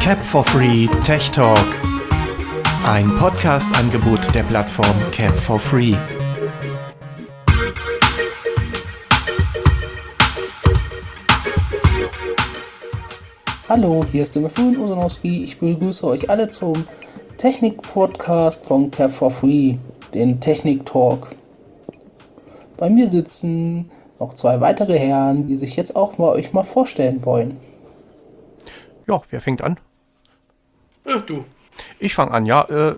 Cap for Free Tech Talk. Ein Podcast-Angebot der Plattform Cap for Free. Hallo, hier ist der Mefun Osanowski. Ich begrüße euch alle zum Technik-Podcast von Cap for Free, den Technik Talk. Bei mir sitzen noch zwei weitere Herren, die sich jetzt auch mal euch mal vorstellen wollen. Ja, wer fängt an? Äh, du. Ich fange an, ja. Äh,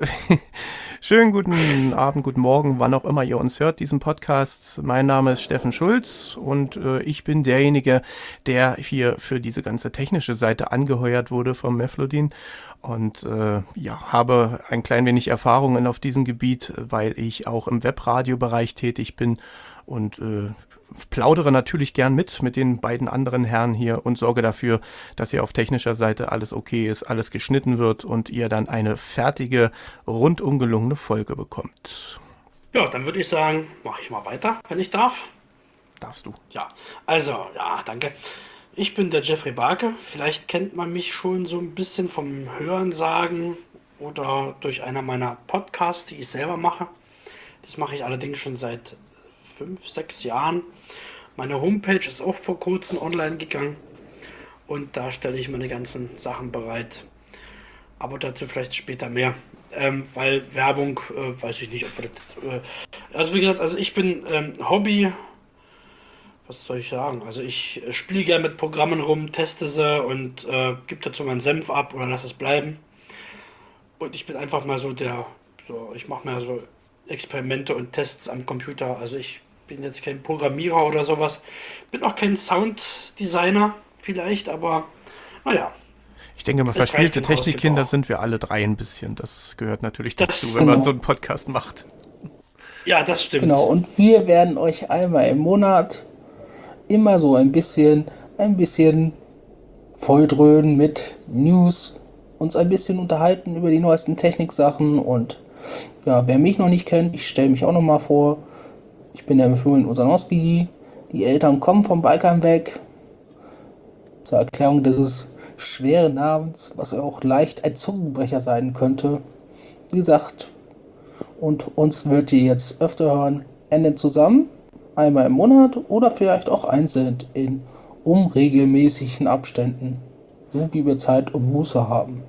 schönen guten Abend, guten Morgen, wann auch immer ihr uns hört, diesen Podcast. Mein Name ist Steffen Schulz und äh, ich bin derjenige, der hier für diese ganze technische Seite angeheuert wurde vom Meflodin und äh, ja, habe ein klein wenig Erfahrungen auf diesem Gebiet, weil ich auch im Webradiobereich tätig bin und äh, plaudere natürlich gern mit mit den beiden anderen Herren hier und sorge dafür, dass hier auf technischer Seite alles okay ist, alles geschnitten wird und ihr dann eine fertige, rundum gelungene Folge bekommt. Ja, dann würde ich sagen, mache ich mal weiter, wenn ich darf. Darfst du? Ja, also, ja, danke. Ich bin der Jeffrey Barke. Vielleicht kennt man mich schon so ein bisschen vom Hörensagen oder durch einer meiner Podcasts, die ich selber mache. Das mache ich allerdings schon seit fünf, sechs Jahren. Meine Homepage ist auch vor kurzem online gegangen und da stelle ich meine ganzen Sachen bereit. Aber dazu vielleicht später mehr. Ähm, weil Werbung, äh, weiß ich nicht, ob das. Äh, also, wie gesagt, also ich bin ähm, Hobby. Was soll ich sagen? Also, ich äh, spiele gerne mit Programmen rum, teste sie und äh, gebe dazu meinen Senf ab oder lasse es bleiben. Und ich bin einfach mal so der. So, ich mache mir so Experimente und Tests am Computer. Also, ich bin jetzt kein Programmierer oder sowas. Bin auch kein Sounddesigner vielleicht, aber naja. Ich denke mal, verspielte Technikkinder sind wir alle drei ein bisschen. Das gehört natürlich das dazu, wenn man so einen Podcast macht. Ja, das stimmt. Genau, und wir werden euch einmal im Monat immer so ein bisschen, ein bisschen volldröhnen mit News, uns ein bisschen unterhalten über die neuesten Techniksachen und ja, wer mich noch nicht kennt, ich stelle mich auch noch mal vor. Ich bin der Florian Osanowski. Die Eltern kommen vom Balkan weg. Zur Erklärung dieses schweren Namens, was auch leicht ein Zungenbrecher sein könnte. Wie gesagt, und uns wird ihr jetzt öfter hören, Ende zusammen, einmal im Monat oder vielleicht auch einzeln in unregelmäßigen Abständen, so wie wir Zeit und Muße haben.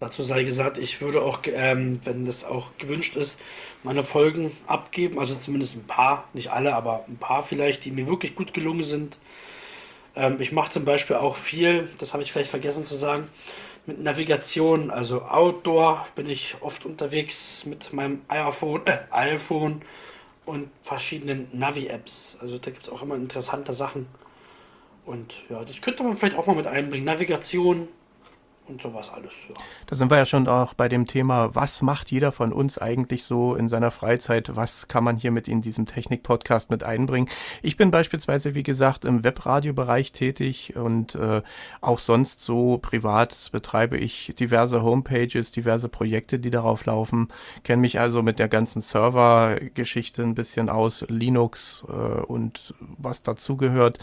Dazu sei gesagt, ich würde auch, ähm, wenn das auch gewünscht ist, meine Folgen abgeben. Also zumindest ein paar, nicht alle, aber ein paar vielleicht, die mir wirklich gut gelungen sind. Ähm, ich mache zum Beispiel auch viel, das habe ich vielleicht vergessen zu sagen, mit Navigation. Also Outdoor bin ich oft unterwegs mit meinem iPhone, äh, iPhone und verschiedenen Navi-Apps. Also da gibt es auch immer interessante Sachen. Und ja, das könnte man vielleicht auch mal mit einbringen. Navigation, und sowas alles. Ja. Da sind wir ja schon auch bei dem Thema, was macht jeder von uns eigentlich so in seiner Freizeit? Was kann man hier mit in diesem Technik-Podcast mit einbringen? Ich bin beispielsweise, wie gesagt, im Webradiobereich tätig und äh, auch sonst so privat betreibe ich diverse Homepages, diverse Projekte, die darauf laufen. Kenne mich also mit der ganzen Server-Geschichte ein bisschen aus, Linux äh, und was dazugehört.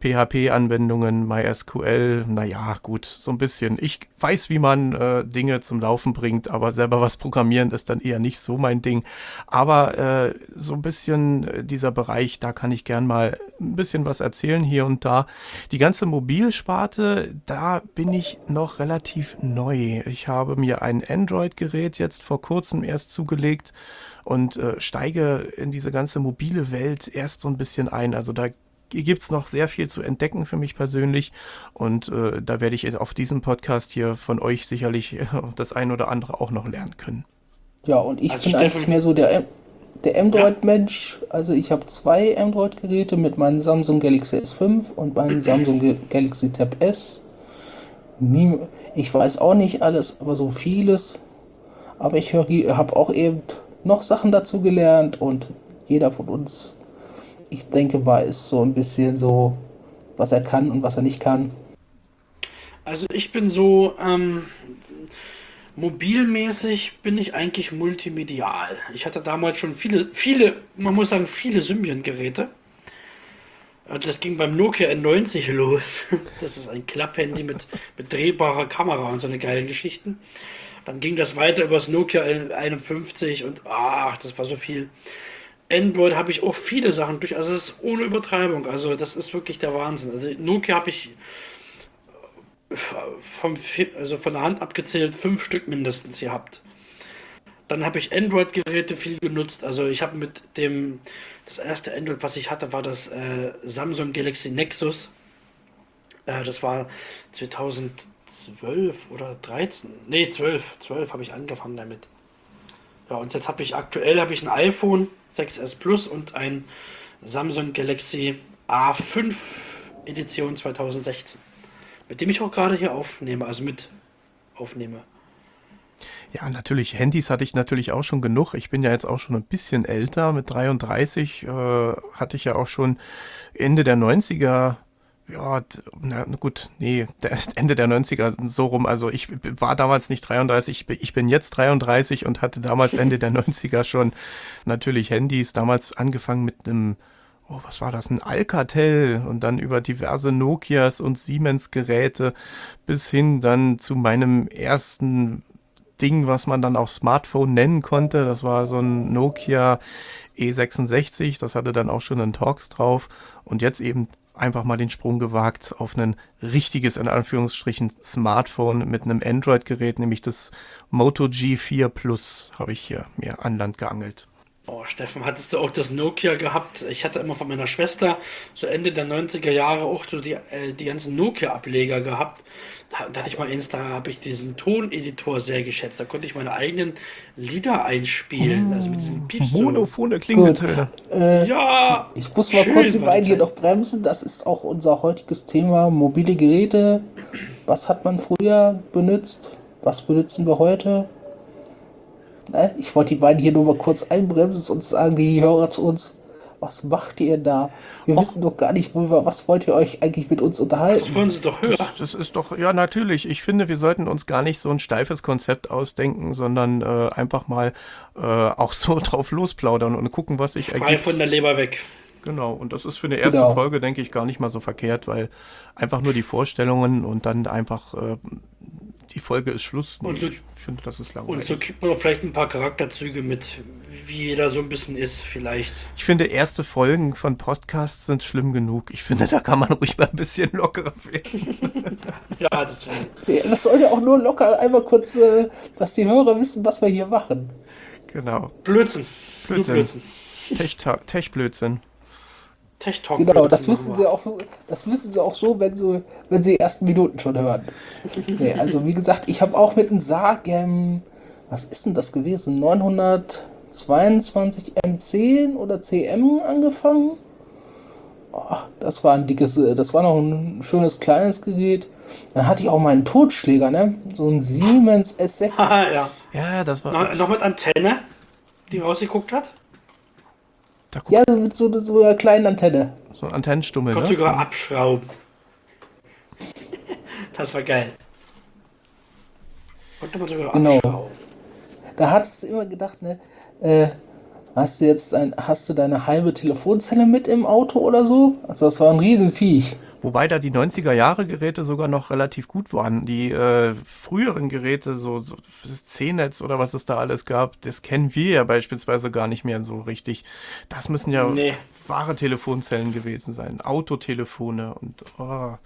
PHP-Anwendungen, MySQL, naja, gut, so ein bisschen. Ich weiß, wie man äh, Dinge zum Laufen bringt, aber selber was programmieren ist dann eher nicht so mein Ding. Aber äh, so ein bisschen äh, dieser Bereich, da kann ich gern mal ein bisschen was erzählen hier und da. Die ganze Mobilsparte, da bin ich noch relativ neu. Ich habe mir ein Android-Gerät jetzt vor kurzem erst zugelegt und äh, steige in diese ganze mobile Welt erst so ein bisschen ein. Also da gibt es noch sehr viel zu entdecken für mich persönlich. Und äh, da werde ich auf diesem Podcast hier von euch sicherlich äh, das ein oder andere auch noch lernen können. Ja, und ich also bin eigentlich mehr so der, der Android-Mensch. Also ich habe zwei Android-Geräte mit meinem Samsung Galaxy S5 und meinem Samsung Galaxy Tab S. Nie, ich weiß auch nicht alles, aber so vieles. Aber ich habe auch eben noch Sachen dazu gelernt und jeder von uns ich denke, weiß so ein bisschen so, was er kann und was er nicht kann. Also ich bin so, ähm, mobilmäßig bin ich eigentlich multimedial. Ich hatte damals schon viele, viele, man muss sagen, viele Symbian-Geräte. Das ging beim Nokia N90 los. Das ist ein Klapphandy mit, mit drehbarer Kamera und so eine geile Geschichten. Dann ging das weiter übers Nokia 51 und ach, das war so viel. Android habe ich auch viele Sachen durch, also es ist ohne Übertreibung, also das ist wirklich der Wahnsinn. Also Nokia habe ich vom, also von der Hand abgezählt fünf Stück mindestens gehabt. Dann habe ich Android-Geräte viel genutzt. Also ich habe mit dem, das erste Android, was ich hatte, war das äh, Samsung Galaxy Nexus. Äh, das war 2012 oder 13. Nee, 12. 12 habe ich angefangen damit. Ja, und jetzt habe ich aktuell habe ich ein iPhone 6S Plus und ein Samsung Galaxy A5 Edition 2016 mit dem ich auch gerade hier aufnehme, also mit aufnehme. Ja, natürlich. Handys hatte ich natürlich auch schon genug. Ich bin ja jetzt auch schon ein bisschen älter. Mit 33 äh, hatte ich ja auch schon Ende der 90er. Ja, na gut, nee, Ende der 90er so rum. Also ich war damals nicht 33, ich bin jetzt 33 und hatte damals Ende der 90er schon natürlich Handys. Damals angefangen mit einem oh, was war das, ein Alcatel und dann über diverse Nokias und Siemens Geräte bis hin dann zu meinem ersten Ding, was man dann auch Smartphone nennen konnte. Das war so ein Nokia E66, das hatte dann auch schon einen Talks drauf und jetzt eben einfach mal den Sprung gewagt auf ein richtiges, in Anführungsstrichen, Smartphone mit einem Android-Gerät, nämlich das Moto G4 Plus habe ich hier mir an Land geangelt. Oh, Steffen, hattest du auch das Nokia gehabt? Ich hatte immer von meiner Schwester so Ende der 90er Jahre auch so die, äh, die ganzen Nokia-Ableger gehabt. Da, da, hatte ich mal eins, da habe ich diesen Toneditor sehr geschätzt. Da konnte ich meine eigenen Lieder einspielen. Also mit diesen Pieps. Monophone Klingeltöne. Äh, ja! Ich muss mal kurz die beiden hier noch bremsen. Das ist auch unser heutiges Thema. Mobile Geräte. Was hat man früher benutzt? Was benutzen wir heute? Ne? Ich wollte die beiden hier nur mal kurz einbremsen und sagen, die Hörer zu uns, was macht ihr da? Wir Och. wissen doch gar nicht, wo wir, was wollt ihr euch eigentlich mit uns unterhalten? Das wollen sie doch hören. Das, das, ist doch, ja, natürlich. Ich finde, wir sollten uns gar nicht so ein steifes Konzept ausdenken, sondern äh, einfach mal äh, auch so drauf losplaudern und gucken, was sich ergibt. von der Leber weg. Genau, und das ist für eine erste genau. Folge, denke ich, gar nicht mal so verkehrt, weil einfach nur die Vorstellungen und dann einfach äh, die Folge ist Schluss. Nee, so, ich finde, das ist langweilig. Und so gibt man vielleicht ein paar Charakterzüge mit, wie jeder so ein bisschen ist, vielleicht. Ich finde, erste Folgen von Podcasts sind schlimm genug. Ich finde, da kann man ruhig mal ein bisschen lockerer werden. ja, das, ja, das sollte auch nur locker einmal kurz, äh, dass die Hörer wissen, was wir hier machen. Genau. Blödsinn. Blödsinn. Blödsinn. Tech-Blödsinn. Tech Talk. Genau, das wissen sie auch so, das wissen sie auch so, wenn sie, wenn sie die ersten Minuten schon hören. nee, also wie gesagt, ich habe auch mit einem Sagen, was ist denn das gewesen? 922 M10 oder CM angefangen. Oh, das war ein dickes, das war noch ein schönes kleines Gerät. Dann hatte ich auch meinen Totschläger, ne? So ein Siemens S6. Ah, ja. Ja, das war. Noch, noch mit Antenne, die rausgeguckt hat? Ja, mit so, so einer kleinen Antenne. So eine Antennenstummel, Konnte ne? sogar abschrauben. das war geil. Konnte man sogar genau. abschrauben. Da hattest du immer gedacht, ne, äh, hast du jetzt ein, hast du deine halbe Telefonzelle mit im Auto oder so? Also das war ein Riesenviech. Wobei da die 90er Jahre Geräte sogar noch relativ gut waren. Die äh, früheren Geräte, so, so das C-Netz oder was es da alles gab, das kennen wir ja beispielsweise gar nicht mehr so richtig. Das müssen ja nee. wahre Telefonzellen gewesen sein. Autotelefone und oh,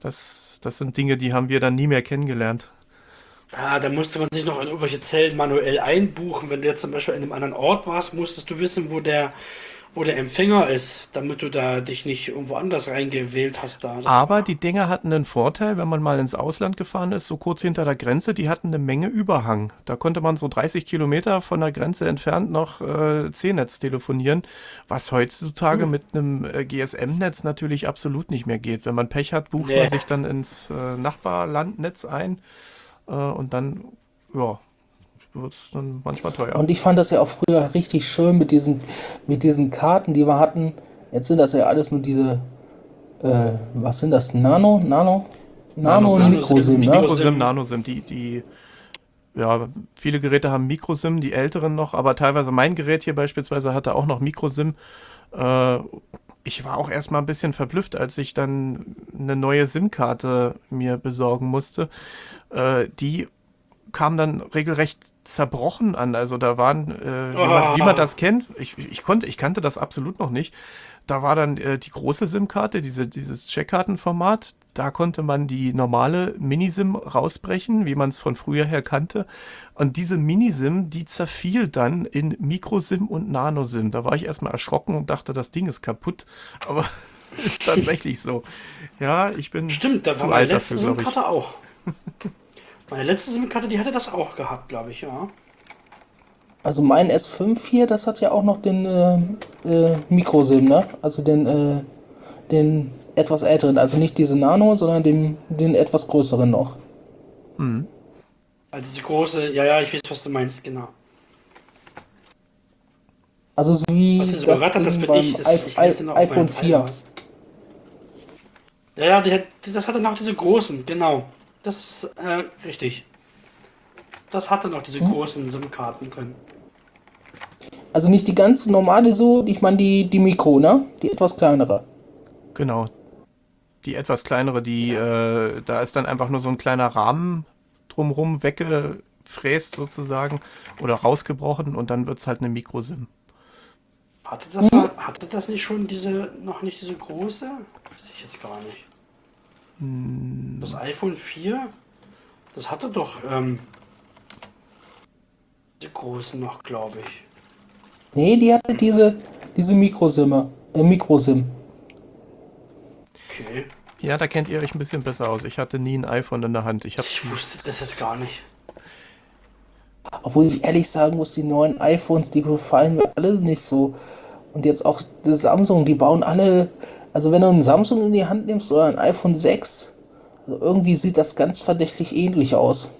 das, das sind Dinge, die haben wir dann nie mehr kennengelernt. Ja, da musste man sich noch in irgendwelche Zellen manuell einbuchen. Wenn du jetzt zum Beispiel in einem anderen Ort warst, musstest du wissen, wo der wo der Empfänger ist, damit du da dich nicht irgendwo anders reingewählt hast. Da. Aber die Dinger hatten einen Vorteil, wenn man mal ins Ausland gefahren ist, so kurz hinter der Grenze, die hatten eine Menge Überhang. Da konnte man so 30 Kilometer von der Grenze entfernt noch äh, C-Netz telefonieren, was heutzutage hm. mit einem äh, GSM-Netz natürlich absolut nicht mehr geht. Wenn man Pech hat, bucht nee. man sich dann ins äh, Nachbarlandnetz ein äh, und dann, ja, wird es dann manchmal teuer. Und ich fand das ja auch früher richtig schön mit diesen, mit diesen Karten, die wir hatten. Jetzt sind das ja alles nur diese, äh, was sind das? Nano? Nano? Nano, und Mikrosim, ne? Mikrosim, Nanosim, die, die, ja, viele Geräte haben Mikrosim, die älteren noch, aber teilweise mein Gerät hier beispielsweise hatte auch noch Mikrosim. Äh, ich war auch erstmal ein bisschen verblüfft, als ich dann eine neue SIM-Karte mir besorgen musste. Äh, die kam dann regelrecht zerbrochen an. Also da waren, äh, wie, man, wie, man, das kennt, ich, ich, konnte, ich kannte das absolut noch nicht. Da war dann äh, die große SIM-Karte, diese, dieses Checkkartenformat. Da konnte man die normale Minisim rausbrechen, wie man es von früher her kannte. Und diese Minisim, die zerfiel dann in Microsim und Nanosim. Da war ich erstmal erschrocken und dachte, das Ding ist kaputt. Aber ist tatsächlich so. Ja, ich bin Stimmt, da zu war alt dafür, glaube ich. auch. Meine letzte SIM-Karte, die hatte das auch gehabt, glaube ich, ja. Also mein S5 hier, das hat ja auch noch den äh, äh, Microsim, ne? Also den, äh, den etwas älteren, also nicht diese Nano, sondern den, den etwas größeren noch. Mhm. Also diese große, ja, ja, ich weiß, was du meinst, genau. Also so wie das, Ding das beim ich, das, I I iPhone 4. Ja, ja, die, das hatte noch diese großen, genau. Das ist äh, richtig. Das hatte noch diese hm. großen SIM-Karten drin. Also nicht die ganz normale so, ich meine die, die Mikro, ne? Die etwas kleinere. Genau. Die etwas kleinere, die, äh, da ist dann einfach nur so ein kleiner Rahmen drumrum weggefräst sozusagen oder rausgebrochen und dann wird es halt eine Mikrosim. Hatte das, mhm. hatte das nicht schon diese, noch nicht diese große? Weiß ich jetzt gar nicht. Das iPhone 4, das hatte doch ähm, die großen noch, glaube ich. Nee, die hatte diese, diese Mikrosim. Äh, Mikrosim. Okay. Ja, da kennt ihr euch ein bisschen besser aus. Ich hatte nie ein iPhone in der Hand. Ich, ich wusste das jetzt gar nicht. Obwohl ich ehrlich sagen muss, die neuen iPhones, die gefallen mir alle nicht so. Und jetzt auch das Samsung, die bauen alle. Also wenn du ein Samsung in die Hand nimmst oder ein iPhone 6, also irgendwie sieht das ganz verdächtig ähnlich aus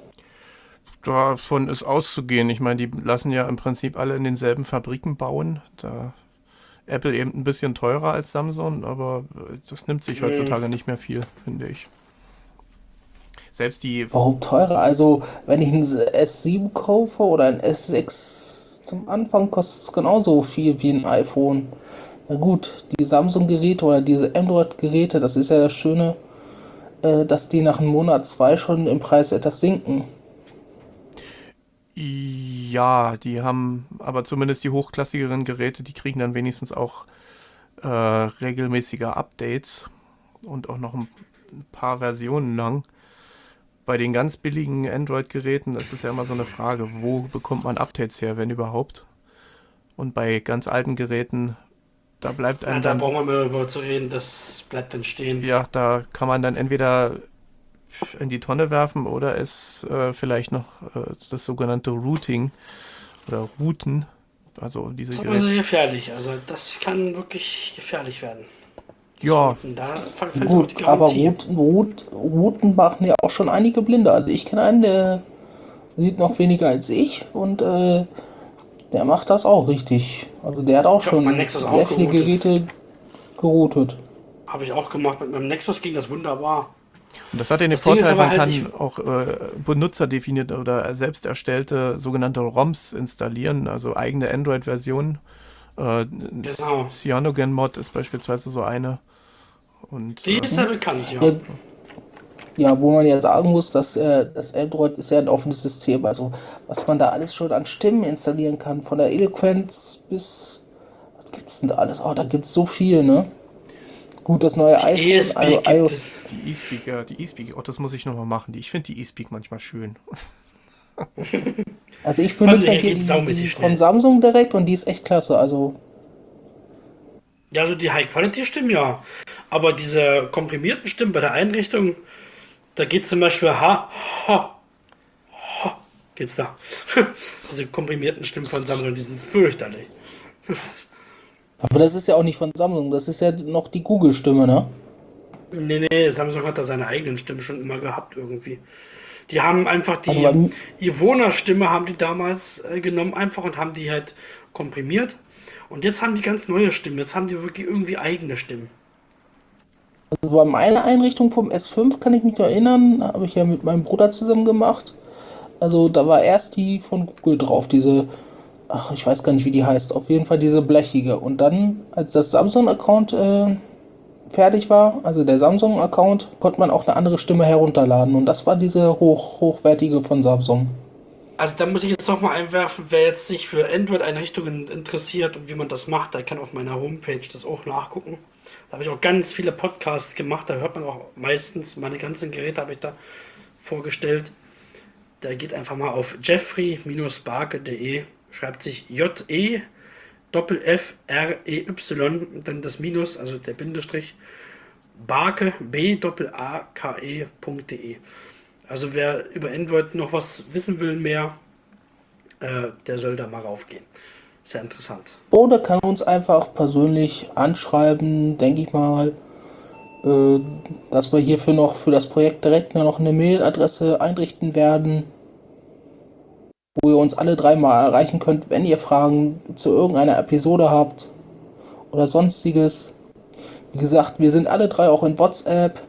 davon ist auszugehen. Ich meine, die lassen ja im Prinzip alle in denselben Fabriken bauen. Da Apple eben ein bisschen teurer als Samsung, aber das nimmt sich heutzutage nicht mehr viel, finde ich. Selbst die. Warum teurer? Also, wenn ich ein S7 kaufe oder ein S6 zum Anfang, kostet es genauso viel wie ein iPhone. Na gut, die Samsung-Geräte oder diese Android-Geräte, das ist ja das Schöne, äh, dass die nach einem Monat, zwei schon im Preis etwas sinken. Ja, die haben aber zumindest die hochklassigeren Geräte, die kriegen dann wenigstens auch äh, regelmäßige Updates und auch noch ein paar Versionen lang. Bei den ganz billigen Android-Geräten ist es ja immer so eine Frage, wo bekommt man Updates her, wenn überhaupt? Und bei ganz alten Geräten, da bleibt einem ja, da dann. Da brauchen wir mal über zu reden, das bleibt dann stehen. Ja, da kann man dann entweder in die Tonne werfen oder ist äh, vielleicht noch äh, das sogenannte Routing oder Routen. Also diese das ist aber gefährlich. Also das kann wirklich gefährlich werden. Ja. Gut, aber Routen, Routen machen ja auch schon einige Blinde. Also ich kenne einen, der sieht noch weniger als ich und äh, der macht das auch richtig. Also der hat auch schon sehr auch viele Geräte geroutet. Habe ich auch gemacht. Mit meinem Nexus ging das wunderbar. Und das hat den das Vorteil, man halt kann auch äh, benutzerdefinierte oder selbst erstellte sogenannte ROMs installieren, also eigene Android-Versionen. Äh, genau. Cyanogen-Mod ist beispielsweise so eine. Und, Die äh, ist ja bekannt, ja. ja. Ja, wo man ja sagen muss, dass äh, das Android ist ja ein offenes System. Also was man da alles schon an Stimmen installieren kann, von der Eloquenz bis was gibt's denn da alles? Oh, da gibt's so viel, ne? Gut, das neue die iPhone, also iOS. Die E-Speak, ja, die E-Speak. Oh, das muss ich nochmal machen. Ich finde die E-Speak manchmal schön. also ich benutze ja hier die, die von Samsung direkt und die ist echt klasse. Also. Ja, also die High-Quality-Stimmen ja. Aber diese komprimierten Stimmen bei der Einrichtung, da geht zum Beispiel ha, ha, ha, geht's da. diese komprimierten Stimmen von Samsung, die sind fürchterlich. Aber das ist ja auch nicht von Samsung, das ist ja noch die Google-Stimme, ne? Nee, nee, Samsung hat da seine eigenen Stimmen schon immer gehabt irgendwie. Die haben einfach die also Ivona-Stimme haben die damals äh, genommen einfach und haben die halt komprimiert. Und jetzt haben die ganz neue Stimmen. Jetzt haben die wirklich irgendwie eigene Stimmen. Also bei meiner Einrichtung vom S5 kann ich mich noch erinnern, habe ich ja mit meinem Bruder zusammen gemacht. Also da war erst die von Google drauf, diese ach, ich weiß gar nicht, wie die heißt. Auf jeden Fall diese blechige. Und dann, als das Samsung-Account äh, fertig war, also der Samsung-Account, konnte man auch eine andere Stimme herunterladen. Und das war diese hoch, hochwertige von Samsung. Also da muss ich jetzt noch mal einwerfen, wer jetzt sich für Android-Einrichtungen interessiert und wie man das macht, der kann auf meiner Homepage das auch nachgucken. Da habe ich auch ganz viele Podcasts gemacht, da hört man auch meistens, meine ganzen Geräte habe ich da vorgestellt. Da geht einfach mal auf jeffrey-barke.de, schreibt sich J-E Doppel F R E Y und dann das Minus, also der Bindestrich, Barke B Doppel A K E.de. Also wer über Android noch was wissen will mehr, äh, der soll da mal raufgehen. Sehr interessant. Oder kann uns einfach persönlich anschreiben, denke ich mal, äh, dass wir hierfür noch für das Projekt direkt noch eine Mailadresse einrichten werden, wo ihr uns alle dreimal erreichen könnt, wenn ihr Fragen zu irgendeiner Episode habt oder sonstiges. Wie gesagt, wir sind alle drei auch in WhatsApp.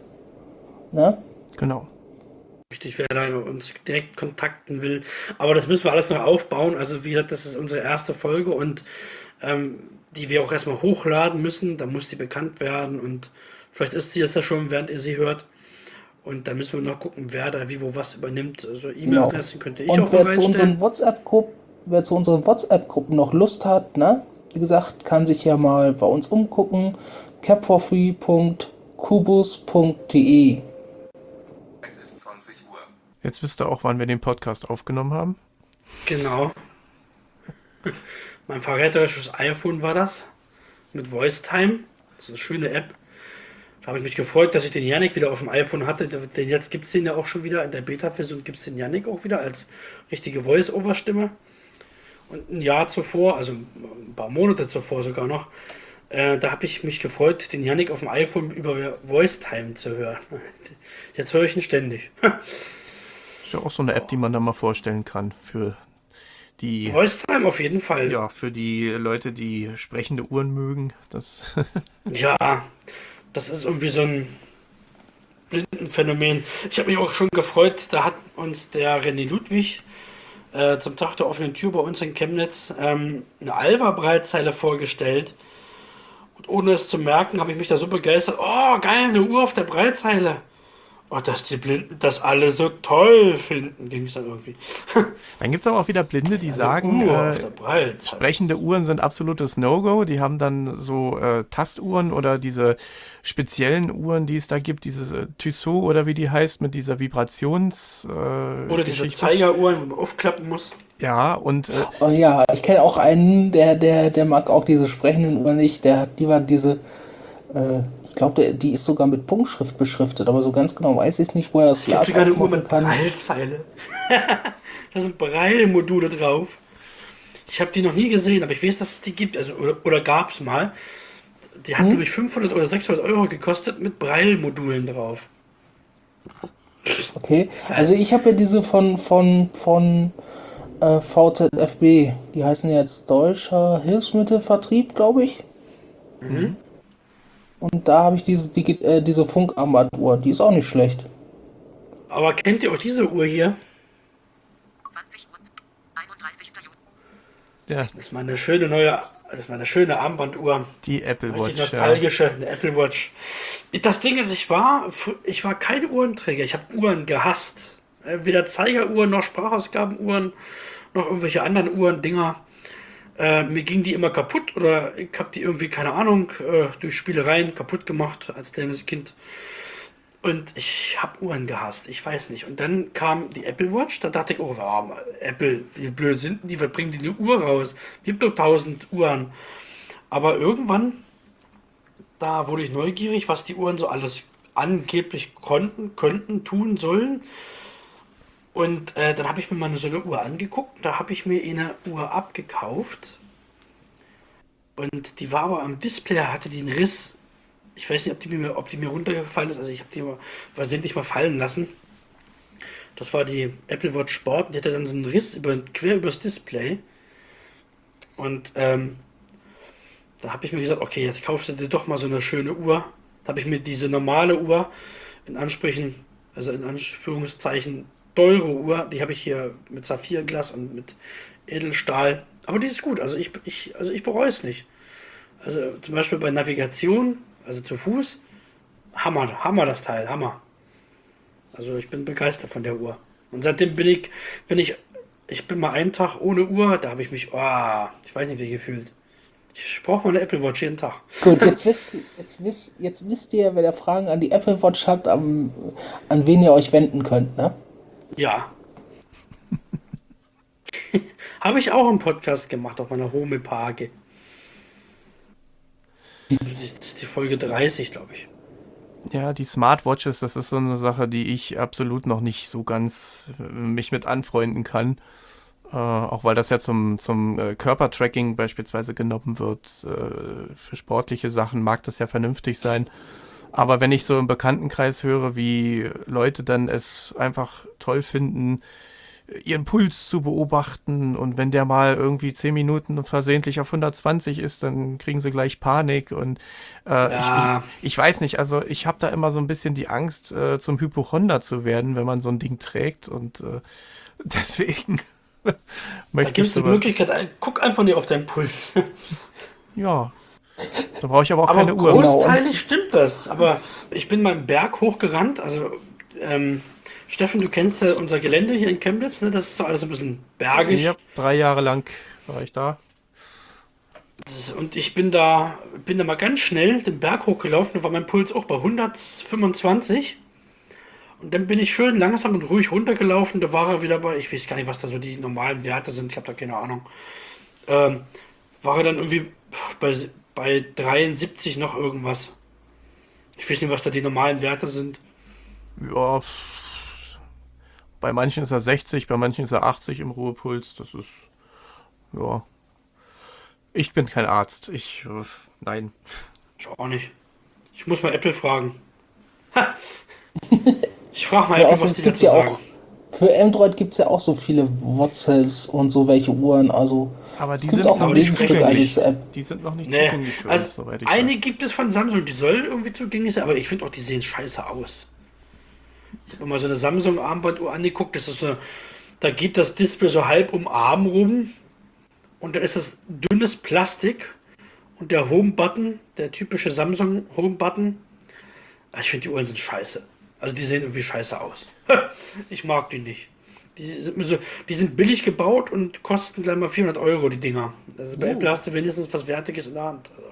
Ne? Genau. Richtig, wer da uns direkt kontakten will. Aber das müssen wir alles noch aufbauen. Also, wie gesagt, das ist unsere erste Folge und ähm, die wir auch erstmal hochladen müssen. Da muss die bekannt werden und vielleicht ist sie es ja schon, während ihr sie hört. Und da müssen wir noch gucken, wer da wie wo was übernimmt. Also E-Mail-Adressen genau. könnte ich und auch wer zu unseren WhatsApp-Gruppen, wer zu unseren WhatsApp-Gruppen noch Lust hat, ne? Wie gesagt, kann sich ja mal bei uns umgucken. capforfree.kubus.de Jetzt wisst ihr auch, wann wir den Podcast aufgenommen haben. Genau. mein verräterisches iPhone war das. Mit VoiceTime. Das ist eine schöne App. Da habe ich mich gefreut, dass ich den Yannick wieder auf dem iPhone hatte. Denn jetzt gibt es den ja auch schon wieder. In der Beta-Version gibt es den Yannick auch wieder als richtige Voice-Over-Stimme. Und ein Jahr zuvor, also ein paar Monate zuvor sogar noch, äh, da habe ich mich gefreut, den Yannick auf dem iPhone über VoiceTime zu hören. Jetzt höre ich ihn ständig. Ist ja auch so eine App, die man da mal vorstellen kann für die. VoiceTime auf jeden Fall. Ja, für die Leute, die sprechende Uhren mögen. Das ja, das ist irgendwie so ein Blindenphänomen. Ich habe mich auch schon gefreut, da hat uns der René Ludwig äh, zum Tag der offenen Tür bei uns in Chemnitz ähm, eine Alva-Breitzeile vorgestellt. Und ohne es zu merken, habe ich mich da so begeistert. Oh, geil, eine Uhr auf der Breitzeile. Oh, dass die Blinden das alle so toll finden, ging es dann irgendwie. Dann gibt es aber auch wieder Blinde, die Eine sagen, Uhr äh, sprechende Uhren sind absolutes No-Go. Die haben dann so äh, Tastuhren oder diese speziellen Uhren, die es da gibt, dieses äh, Tissot oder wie die heißt, mit dieser Vibrations. Äh, Oder diese Geschichte. Zeigeruhren, wo man aufklappen muss. Ja, und äh, Oh ja, ich kenne auch einen, der, der, der mag auch diese sprechenden Uhren nicht. Der hat lieber diese, äh, ich glaube, die ist sogar mit Punktschrift beschriftet, aber so ganz genau weiß ich es nicht, wo er das gibt Glas sogar eine Uhr mit kann. Braillezeile. da sind Braille-Module drauf. Ich habe die noch nie gesehen, aber ich weiß, dass es die gibt. Also, oder oder gab es mal. Die Hm? hat, glaube ich, 500 oder 600 Euro gekostet mit Braille-Modulen drauf. Okay, also ich habe ja diese von, von, von äh, VZFB, die heißen jetzt Deutscher Hilfsmittelvertrieb, glaube ich. Und da habe ich diese, Digi äh, diese Funkarmbanduhr, die ist auch nicht schlecht. Aber kennt ihr auch diese Uhr hier? 20 Uhr, 31. Juli. ja, Das ist meine schöne neue, das ist meine schöne Armbanduhr. die Apple Watch. Ja. nostalgische, eine Apple Watch. Das Ding ist, ich war, fr- ich war kein Uhrenträger. Ich habe Uhren gehasst. Äh, Weder Zeigeruhren noch Sprachausgabenuhren noch irgendwelche anderen Uhren, Dinger. Äh, mir ging die immer kaputt oder ich habe die irgendwie, keine Ahnung, äh, durch Spielereien kaputt gemacht als kleines Kind. Und ich habe Uhren gehasst, ich weiß nicht. Und dann kam die Apple Watch, da dachte ich, oh, warum, Apple, wie blöd sind die, was bringen die eine Uhr raus? Gibt doch tausend Uhren. Aber irgendwann, da wurde ich neugierig, was die Uhren so alles angeblich konnten, könnten, tun sollen. Und äh, dann habe ich mir mal so eine Uhr angeguckt. Da habe ich mir eine Uhr abgekauft. Und die war aber am Display, hatte die einen Riss. Ich weiß nicht, ob die mir, ob die mir runtergefallen ist. Also ich habe die mal versehentlich mal fallen lassen. Das war die Apple Watch Sport. Die hatte dann so einen Riss über, quer übers Display. Und ähm, da habe ich mir gesagt, okay, jetzt kaufst du dir doch mal so eine schöne Uhr. Da habe ich mir diese normale Uhr in Ansprüchen, also in Anführungszeichen teure Uhr, die habe ich hier mit Saphirglas und mit Edelstahl Aber die ist gut. Also ich, ich, also ich bereue es nicht. Also zum Beispiel bei Navigation, also zu Fuß, Hammer, Hammer das Teil, Hammer. Also ich bin begeistert von der Uhr. Und seitdem bin ich, wenn ich, ich bin mal einen Tag ohne Uhr, da habe ich mich, oh, ich weiß nicht wie gefühlt. Ich brauche mal eine Apple Watch jeden Tag. Gut, jetzt wisst, jetzt, wisst, jetzt wisst ihr, wenn ihr Fragen an die Apple Watch habt, an, an wen ihr euch wenden könnt, ne? Ja. Habe ich auch einen Podcast gemacht auf meiner Home-Page. Das ist die Folge 30, glaube ich. Ja, die Smartwatches, das ist so eine Sache, die ich absolut noch nicht so ganz äh, mich mit anfreunden kann. Äh, auch weil das ja zum, zum äh, Körpertracking beispielsweise genommen wird. Äh, für sportliche Sachen mag das ja vernünftig sein. Aber wenn ich so im Bekanntenkreis höre, wie Leute dann es einfach toll finden, ihren Puls zu beobachten und wenn der mal irgendwie 10 Minuten versehentlich auf 120 ist, dann kriegen sie gleich Panik und äh, Ja. ich, ich weiß nicht, also ich habe da immer so ein bisschen die Angst, äh, zum Hypochonder zu werden, wenn man so ein Ding trägt und äh, deswegen Da möchte gibt ich es die Möglichkeit, guck einfach nicht auf deinen Puls. ja, da brauche ich aber auch Aber keine Uhr. Großteilig stimmt das. Aber ich bin mal einen Berg hochgerannt. Also, ähm, Steffen, du kennst ja unser Gelände hier in Chemnitz. Ne? Das ist so alles ein bisschen bergig. Ja, drei Jahre lang war ich da. Und ich bin da, bin da mal ganz schnell den Berg hochgelaufen. Da war mein Puls auch bei 125. Und dann bin ich schön langsam und ruhig runtergelaufen. Da war er wieder bei, ich weiß gar nicht, was da so die normalen Werte sind. Ich habe da keine Ahnung. Ähm, war er dann irgendwie bei, bei 73 noch irgendwas. Ich weiß nicht, was da die normalen Werte sind. Ja, bei manchen ist er 60, bei manchen ist er 80 im Ruhepuls. Das ist, ja. Ich bin kein Arzt. Ich, äh, nein. Ich auch nicht. Ich muss mal Apple fragen. Ich frage mal Ja, Apple, was es die gibt dazu ja auch, sagen. Für Android gibt es ja auch so viele Watzels und so welche Uhren, also Aber es die gibt sind auch ein Gegenstück also zur App. Die sind noch nicht Nee, zugänglich für also uns, soweit ich eine weiß. gibt es von Samsung, die soll irgendwie zugänglich sein, aber ich finde auch, die sehen scheiße aus. Ich habe mal so eine Samsung-Armbanduhr angeguckt, das ist so, da geht das Display so halb um Arm rum und da ist das dünnes Plastik und der Home-Button, der typische Samsung-Home-Button, ich finde die Uhren sind scheiße. Also die sehen irgendwie scheiße aus. Ich mag die nicht. Die sind, so, die sind billig gebaut und kosten gleich mal 400 Euro, die Dinger. Also bei Apple hast du wenigstens was Wertiges in der Hand. Also,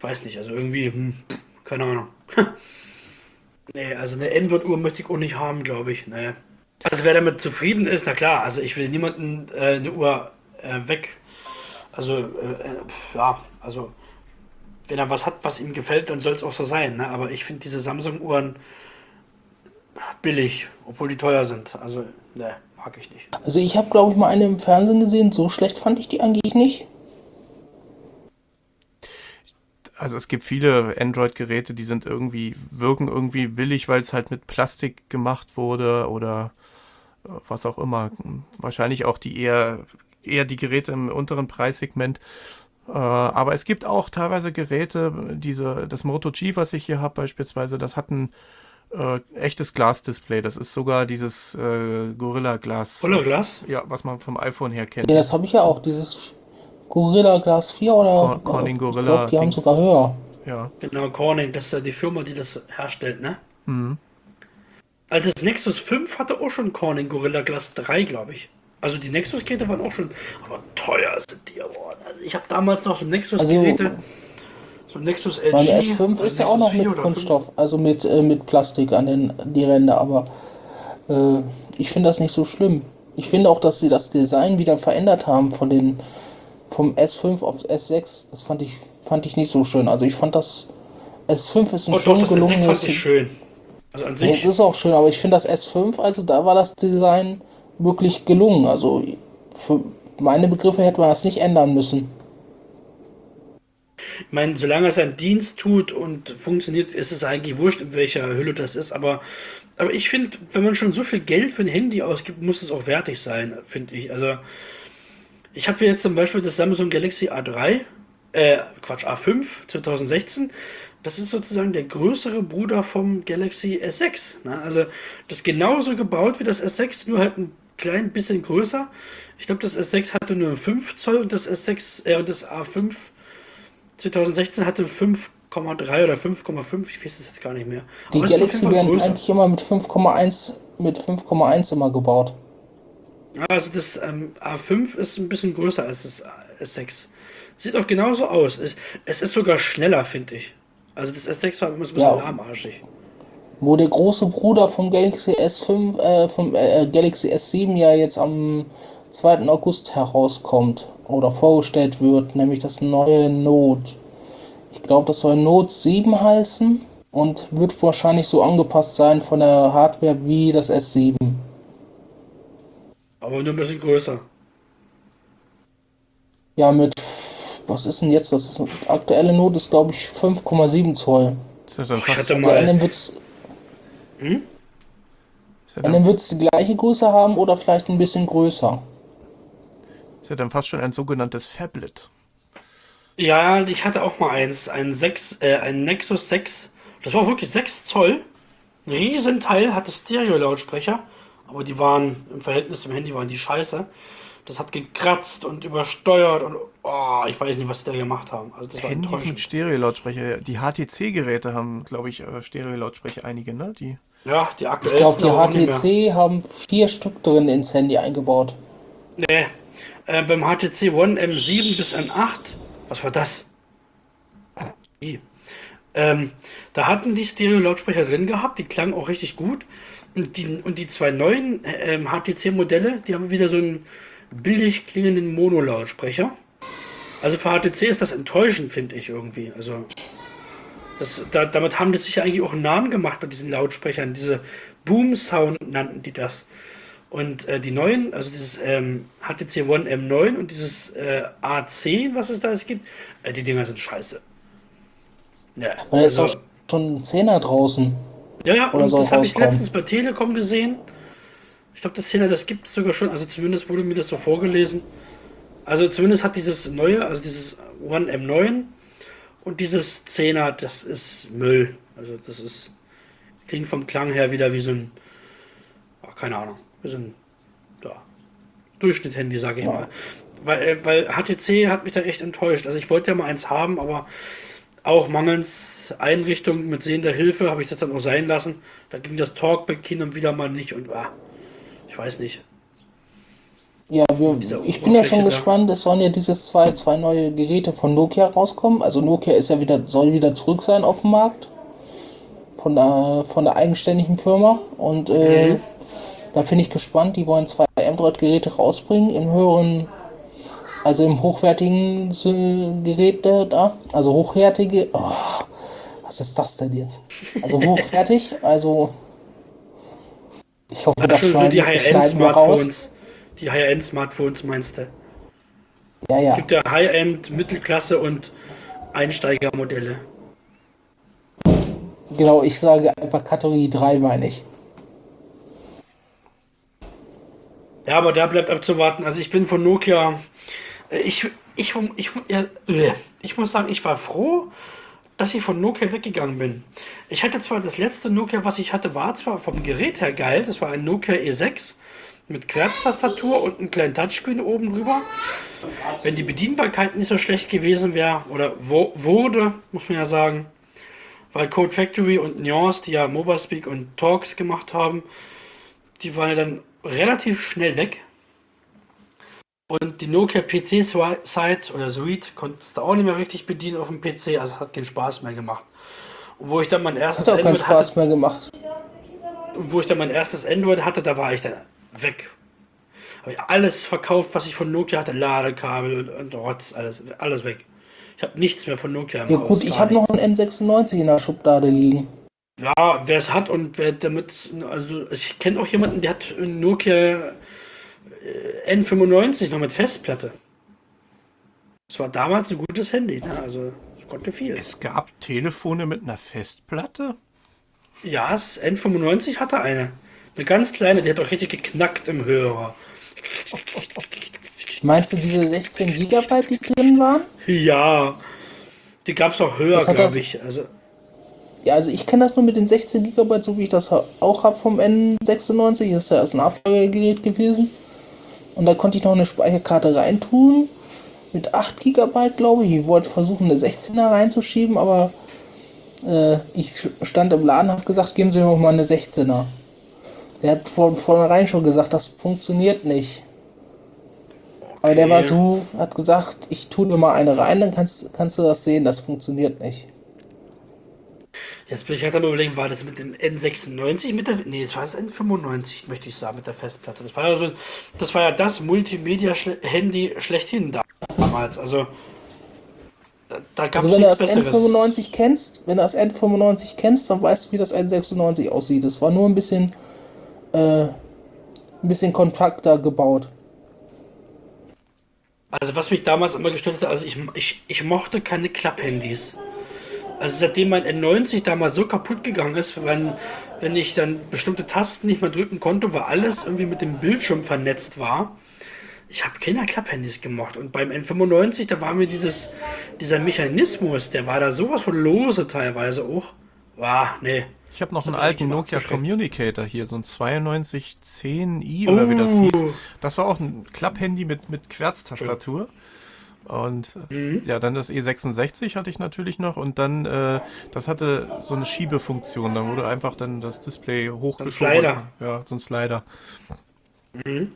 weiß nicht, also irgendwie, hm, keine Ahnung. nee, also eine Android-Uhr möchte ich auch nicht haben, glaube ich. Nee. Also wer damit zufrieden ist, na klar, also ich will niemanden äh, eine Uhr äh, weg. Also, äh, äh, ja, also wenn er was hat, was ihm gefällt, dann soll es auch so sein. Ne? Aber ich finde diese Samsung-Uhren billig, obwohl die teuer sind. Also, ne, mag ich nicht. Also ich habe, glaube ich, mal eine im Fernsehen gesehen, so schlecht fand ich die eigentlich nicht. Also es gibt viele Android-Geräte, die sind irgendwie, wirken irgendwie billig, weil es halt mit Plastik gemacht wurde oder äh, was auch immer. Wahrscheinlich auch die eher, eher die Geräte im unteren Preissegment. Äh, aber es gibt auch teilweise Geräte, diese, das Moto G, was ich hier habe beispielsweise, das hat ein äh, echtes Glasdisplay. Das ist sogar dieses äh, Gorilla Glas. Voller Glas? Ja, was man vom iPhone her kennt. Ja, das habe ich ja auch, dieses Gorilla Glas 4 oder Cor- Corning ich Gorilla glaube, die haben sogar höher. Ja. Genau, Corning, das ist ja die Firma, die das herstellt, ne? Also das Nexus 5 hatte auch schon Corning Gorilla Glass 3, glaube ich. Also die Nexus-Geräte waren auch schon, aber teuer sind die geworden. Also ich habe damals noch so Nexus-Geräte, so Nexus LG. Mein S5 oder ist ja auch noch Nexus 4 mit Kunststoff, also mit, äh, mit Plastik an den die Ränder, aber äh, ich finde das nicht so schlimm. Ich finde auch, dass sie das Design wieder verändert haben von den vom S5 auf S6. Das fand ich fand ich nicht so schön. Also ich fand das S5 ist ein 5. Oh doch, schön S6 gelungenes. schön. Also an Ja, es sich, ist auch schön, aber ich finde das S5, also da war das Design wirklich gelungen. Also für meine Begriffe hätte man das nicht ändern müssen. Ich meine, solange es seinen Dienst tut und funktioniert, ist es eigentlich wurscht, in welcher Hülle das ist. Aber, aber ich finde, wenn man schon so viel Geld für ein Handy ausgibt, muss es auch wertig sein, finde ich. Also ich habe jetzt zum Beispiel das Samsung Galaxy A3, äh, Quatsch, A5 2016. Das ist sozusagen der größere Bruder vom Galaxy S6. Ne? Also das ist genauso gebaut wie das S6, nur halt ein klein bisschen größer. Ich glaube, das S6 hatte nur 5 Zoll und das S6 äh, und das A5 2016 hatte 5,3 oder 5,5. Ich weiß es jetzt gar nicht mehr. Die Aber Galaxy werden größer. eigentlich immer mit 5,1 mit 5,1 immer gebaut. Also das ähm, A5 ist ein bisschen größer als das S6. Sieht auch genauso aus. Es, es ist sogar schneller, finde ich. Also das S6 war immer so ein bisschen Ja. lahmarschig. Wo der große Bruder vom Galaxy S5, äh, vom äh, Galaxy S7 ja jetzt am 2. August herauskommt oder vorgestellt wird, nämlich das neue Note. Ich glaube, das soll Note 7 heißen und wird wahrscheinlich so angepasst sein von der Hardware wie das S7. Aber nur ein bisschen größer. Ja, mit, was ist denn jetzt? Das ist, aktuelle Note ist, glaube ich, 5,7 Zoll. Ist dann Ich fast, Also mal. Wird's, ja dann, NM wird's die gleiche Größe haben oder vielleicht ein bisschen größer. Ist ja dann fast schon ein sogenanntes Phablet. Ja, ich hatte auch mal eins, ein 6, äh, ein Nexus 6. Das war wirklich 6 Zoll. Ein Riesenteil, hatte Stereo-Lautsprecher, aber die waren im Verhältnis zum Handy waren die scheiße. Das hat gekratzt und übersteuert und oh, ich weiß nicht, was die da gemacht haben. Also das war Handys mit enttäuschend. Stereo-Lautsprecher. Die HTC-Geräte haben, glaube ich, äh, Stereo-Lautsprecher einige, ne? Die Ja, die Ich aktuellsten glaube, die. HTC haben vier Stück drin ins Handy eingebaut. Nee, äh, beim HTC One M7 bis M8, was war das? Wie? Ähm, da hatten die Stereo-Lautsprecher drin gehabt, die klangen auch richtig gut. Und die, und die zwei neuen äh, HTC-Modelle, die haben wieder so einen billig klingenden Mono-Lautsprecher. Also für HTC ist das enttäuschend, finde ich irgendwie. Also das, da, damit haben die sich ja eigentlich auch einen Namen gemacht bei diesen Lautsprechern. Diese Boom-Sound nannten die das. Und äh, die neuen, also dieses ähm, HTC One M9 und dieses äh, A10, was es da jetzt gibt, äh, die Dinger sind scheiße. Ja, Und da ist also, doch schon ein Zehner draußen. ja, ja, oder und das habe ich letztens bei Telekom gesehen. Ich glaube, das 10er, das gibt es sogar schon, also zumindest wurde mir das so vorgelesen. Also zumindest hat dieses neue, also dieses One M9 und dieses 10er, das ist Müll. Also das ist, klingt vom Klang her wieder wie so ein, ach, keine Ahnung, wie so ein, ja, Durchschnitt-Handy, sage ich Ja. mal. Weil, äh, weil HTC hat mich da echt enttäuscht. Also ich wollte ja mal eins haben, aber auch mangels Einrichtung mit sehender Hilfe habe ich das dann auch sein lassen. Da ging das Talkback hin und wieder mal nicht und ah, ich weiß nicht. Ja, wir, ich bin ja schon da. gespannt. Es sollen ja dieses zwei, zwei neue Geräte von Nokia rauskommen. Also Nokia ist ja wieder, soll wieder zurück sein auf dem Markt. Von der, von der eigenständigen Firma. Und äh, Mhm. Da bin ich gespannt. Die wollen zwei Android-Geräte rausbringen im höheren, also im hochwertigen Gerät da. Also hochwertige. Oh, was ist das denn jetzt? Also hochwertig. Also ich hoffe, das Schon so die schneiden, schneiden wir raus. High-End-Smartphones. Die High-End-Smartphones meinst du? Ja, ja. Gibt ja High-End, Mittelklasse und Einsteigermodelle. Genau, ich sage einfach Kategorie 3, meine ich. Ja, aber da bleibt abzuwarten. Also ich bin von Nokia. äh, Ich, ich, ich, ja, äh, ich muss sagen, ich war froh, dass ich von Nokia weggegangen bin. Ich hatte zwar das letzte Nokia, was ich hatte, war zwar vom Gerät her geil. Das war ein Nokia E6 mit Querztastatur und einem kleinen Touchscreen oben drüber. Wenn die Bedienbarkeit nicht so schlecht gewesen wäre oder wo, wurde, muss man ja sagen, weil Code Factory und Nuance, die ja MobileSpeak und Talks gemacht haben, die waren ja dann relativ schnell weg. Und die Nokia PC Site oder Suite konntest du auch nicht mehr richtig bedienen auf dem PC, also es hat keinen Spaß mehr gemacht. Und wo ich dann mein Das erstes hat auch keinen Spaß hatte, mehr gemacht. und wo ich dann mein erstes Android hatte, da war ich dann weg. Habe ich alles verkauft, was ich von Nokia hatte, Ladekabel und, und Rotz, alles, alles weg. Ich habe nichts mehr von Nokia. Ja Haus, gut, ich gar habe noch einen N96 in der Schublade liegen. Ja, wer es hat und wer damit, also ich kenne auch jemanden, der hat ein Nokia äh, N95 noch mit Festplatte. Das war damals ein gutes Handy, ne? also es konnte viel. Es gab Telefone mit einer Festplatte? Ja, das N95 hatte eine. Eine ganz kleine, die hat auch richtig geknackt im Hörer. Meinst du diese 16 Gigabyte, die drin waren? Ja, die gab es auch höher, glaube ich. Also, Ja, also ich kenne das nur mit den 16 GB, so wie ich das auch habe vom N96. Das ist ja erst ein Abfolgergerät gewesen. Und da konnte ich noch eine Speicherkarte reintun. Mit 8 GB, glaube ich. Ich wollte versuchen, eine 16er reinzuschieben, aber äh, ich stand im Laden und habe gesagt, geben Sie mir mal eine 16er. Der hat von vornherein schon gesagt, das funktioniert nicht. Aber der war so, hat gesagt, ich tue dir mal eine rein, dann kannst, kannst du das sehen, das funktioniert nicht. Jetzt bin ich gerade am überlegen, war das mit dem N96 mit der. Nee, das war das N95, möchte ich sagen, mit der Festplatte. Das war ja so, das war ja das Multimedia-Handy schlechthin damals. Also da, da gab also wenn du das Besseres. N95 kennst, wenn du das N95 kennst, dann weißt du, wie das N96 aussieht. Es war nur ein bisschen äh, ein bisschen kompakter gebaut. Also was mich damals immer gestört hat, also ich, ich, ich mochte keine Klapphandys. Also seitdem mein N90 damals so kaputt gegangen ist, wenn, wenn ich dann bestimmte Tasten nicht mehr drücken konnte, weil alles irgendwie mit dem Bildschirm vernetzt war. Ich habe keine Klapphandys gemocht. Und beim N95, da war mir dieses, dieser Mechanismus, der war da sowas von lose teilweise auch. War, nee. Ich habe noch einen alten Nokia Communicator hier, so ein 9210i oder oh. wie das hieß. Oh. Das war auch ein Klapphandy mit, mit Querztastatur. Und mhm. ja, dann das E66 hatte ich natürlich noch und dann, äh, das hatte so eine Schiebefunktion. Da wurde einfach dann das Display hochgeschoben. So ein Slider. Ja, so ein Slider. Mhm.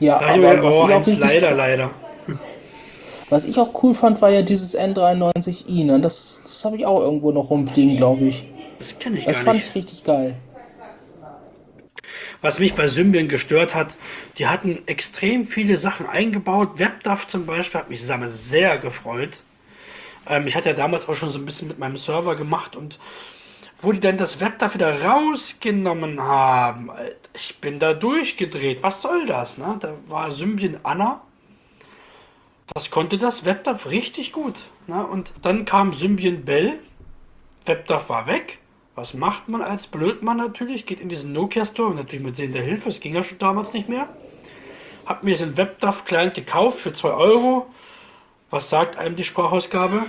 Ja, da aber was ich auch richtig Slider, leider. Was ich auch cool fand, war ja dieses N93i. Ne? Das, das habe ich auch irgendwo noch rumfliegen, glaube ich. Das kenne ich Das gar fand nicht. ich richtig geil. Was mich bei Symbian gestört hat, die hatten extrem viele Sachen eingebaut. WebDAV zum Beispiel hat mich sehr gefreut. Ähm, ich hatte ja damals auch schon so ein bisschen mit meinem Server gemacht und wo die dann das WebDAV wieder rausgenommen haben, ich bin da durchgedreht. Was soll das? Ne? Da war Symbian Anna. Das konnte das WebDAV richtig gut. Ne? Und dann kam Symbian Bell. WebDAV war weg. Was macht man als Blödmann natürlich? Geht in diesen Nokia Store, natürlich mit sehender Hilfe, es ging ja schon damals nicht mehr. Hab mir so einen WebDAV-Client gekauft für 2 Euro. Was sagt einem die Sprachausgabe?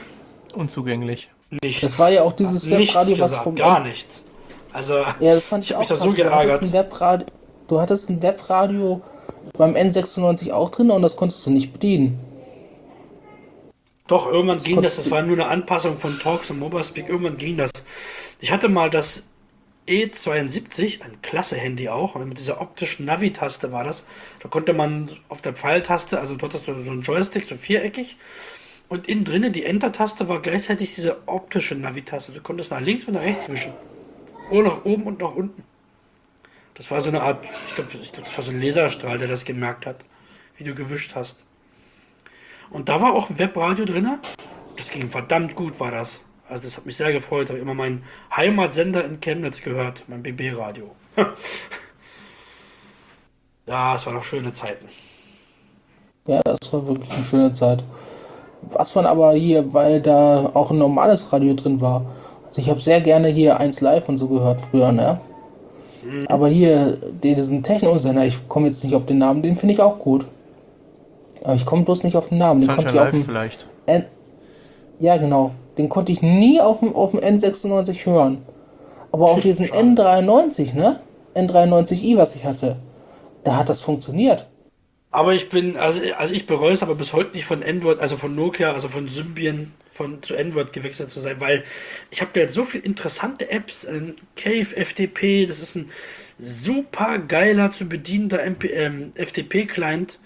Unzugänglich. Nichts. Das war ja auch dieses Webradio, was vom Gar nichts. Also, ja, das fand ich, ich auch. Da so du, hattest ein Webradio, du hattest ein Webradio beim N96 auch drin und das konntest du nicht bedienen. Doch, irgendwann das ging das. Das war nur eine Anpassung von Talks und Mobile Speak. Irgendwann ging das. Ich hatte mal das E72, ein klasse Handy auch, mit dieser optischen Navi-Taste war das. Da konnte man auf der Pfeiltaste, also dort hast du so einen Joystick, so viereckig. Und innen drinnen die Enter-Taste war gleichzeitig diese optische Navi-Taste. Du konntest nach links und nach rechts wischen. Oder nach oben und nach unten. Das war so eine Art, ich glaube, glaub, das war so ein Laserstrahl, der das gemerkt hat, wie du gewischt hast. Und da war auch ein Webradio drin. Das ging verdammt gut, war das. Also das hat mich sehr gefreut. Habe immer meinen Heimatsender in Chemnitz gehört, mein BB-Radio. ja, es waren noch schöne Zeiten. Ja, das war wirklich eine schöne Zeit. Was man aber hier, weil da auch ein normales Radio drin war. Also ich habe sehr gerne hier 1 Live und so gehört früher, ne? Mhm. Aber hier, diesen Techno-Sender, ich komme jetzt nicht auf den Namen, den finde ich auch gut. Aber ich komme bloß nicht auf den Namen. Den konnte ich auf dem. Vielleicht. N ja, genau. Den konnte ich nie auf dem, auf dem N96 hören. Aber auf diesen N93, ne? N93i, was ich hatte, da hat das funktioniert. Aber ich bin, also, also ich bereue es aber bis heute nicht von Android, also von Nokia, also von Symbian von, zu Android gewechselt zu sein, weil ich habe da jetzt so viele interessante Apps, ein Cave FTP, das ist ein super geiler zu bedienender ähm, FTP-Client,